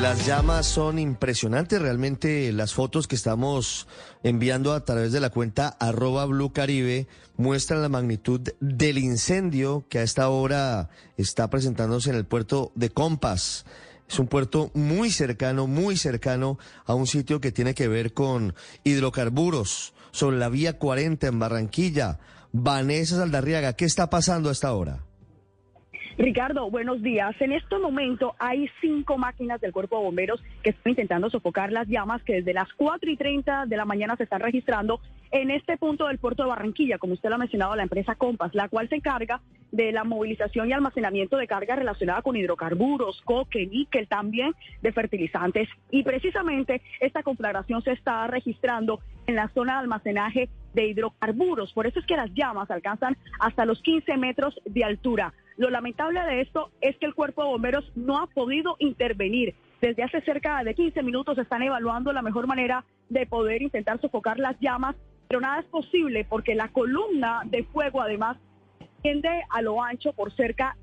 Las llamas son impresionantes, realmente las fotos que estamos enviando a través de la cuenta arroba Blue Caribe muestran la magnitud del incendio que a esta hora está presentándose en el puerto de Compas. Es un puerto muy cercano, muy cercano a un sitio que tiene que ver con hidrocarburos sobre la vía 40 en Barranquilla. Vanessa Saldarriaga, ¿qué está pasando a esta hora? Ricardo, buenos días. En este momento hay cinco máquinas del Cuerpo de Bomberos que están intentando sofocar las llamas que desde las 4 y 30 de la mañana se están registrando en este punto del puerto de Barranquilla, como usted lo ha mencionado, la empresa Compass, la cual se encarga de la movilización y almacenamiento de carga relacionada con hidrocarburos, coque, níquel, también de fertilizantes. Y precisamente esta conflagración se está registrando en la zona de almacenaje de hidrocarburos. Por eso es que las llamas alcanzan hasta los 15 metros de altura. Lo lamentable de esto es que el cuerpo de bomberos no ha podido intervenir. Desde hace cerca de 15 minutos están evaluando la mejor manera de poder intentar sofocar las llamas, pero nada es posible porque la columna de fuego además tiende a lo ancho por cerca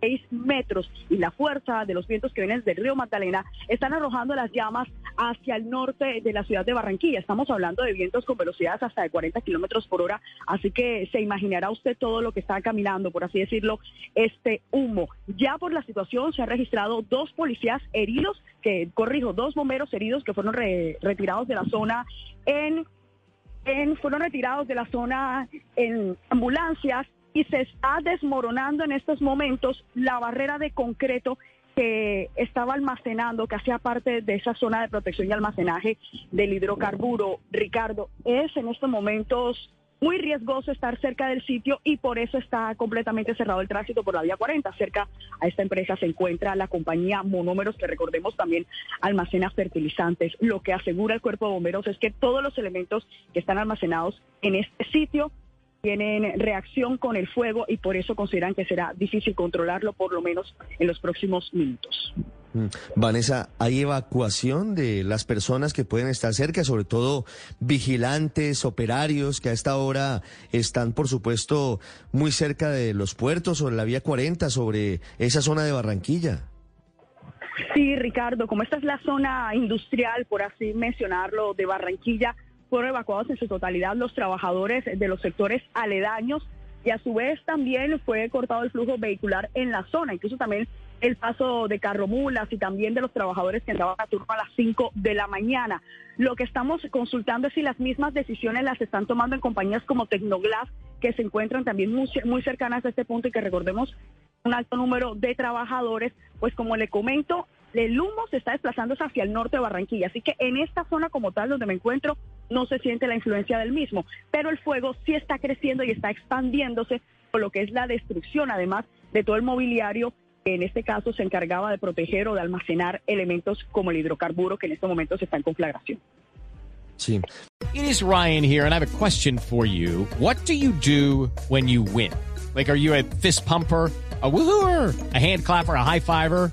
6 metros y la fuerza de los vientos que vienen del río Magdalena están arrojando las llamas hacia el norte de la ciudad de Barranquilla. Estamos hablando de vientos con velocidades hasta de 40 kilómetros por hora, así que se imaginará usted todo lo que está caminando, por así decirlo, este humo. Ya por la situación se han registrado dos policías heridos, que corrijo, dos bomberos heridos que fueron retirados de la zona en, en fueron retirados de la zona en ambulancias y se está desmoronando en estos momentos la barrera de concreto que estaba almacenando, que hacía parte de esa zona de protección y almacenaje del hidrocarburo. Ricardo, es en estos momentos muy riesgoso estar cerca del sitio y por eso está completamente cerrado el tránsito por la vía 40. Cerca a esta empresa se encuentra la compañía Monómeros, que recordemos también almacena fertilizantes. Lo que asegura el cuerpo de bomberos es que todos los elementos que están almacenados en este sitio tienen reacción con el fuego y por eso consideran que será difícil controlarlo por lo menos en los próximos minutos. Mm. Vanessa, ¿hay evacuación de las personas que pueden estar cerca, sobre todo vigilantes, operarios que a esta hora están, por supuesto, muy cerca de los puertos, sobre la vía 40, sobre esa zona de Barranquilla? Sí, Ricardo, como esta es la zona industrial, por así mencionarlo, de Barranquilla, fueron evacuados en su totalidad los trabajadores de los sectores aledaños y a su vez también fue cortado el flujo vehicular en la zona, incluso también el paso de carromulas y también de los trabajadores que entraban a turno a las 5 de la mañana. Lo que estamos consultando es si las mismas decisiones las están tomando en compañías como Tecnoglass, que se encuentran también muy, muy cercanas a este punto y que recordemos un alto número de trabajadores, pues como le comento, el humo se está desplazando hacia el norte de Barranquilla, así que en esta zona como tal donde me encuentro no se siente la influencia del mismo, pero el fuego sí está creciendo y está expandiéndose por lo que es la destrucción además de todo el mobiliario que en este caso se encargaba de proteger o de almacenar elementos como el hidrocarburo que en este momento se está en conflagración. Sí. It is Ryan here and I have a question for you. What do you do when you win? Like are you a fist pumper? a woohooer, a hand clapper, a high fiver.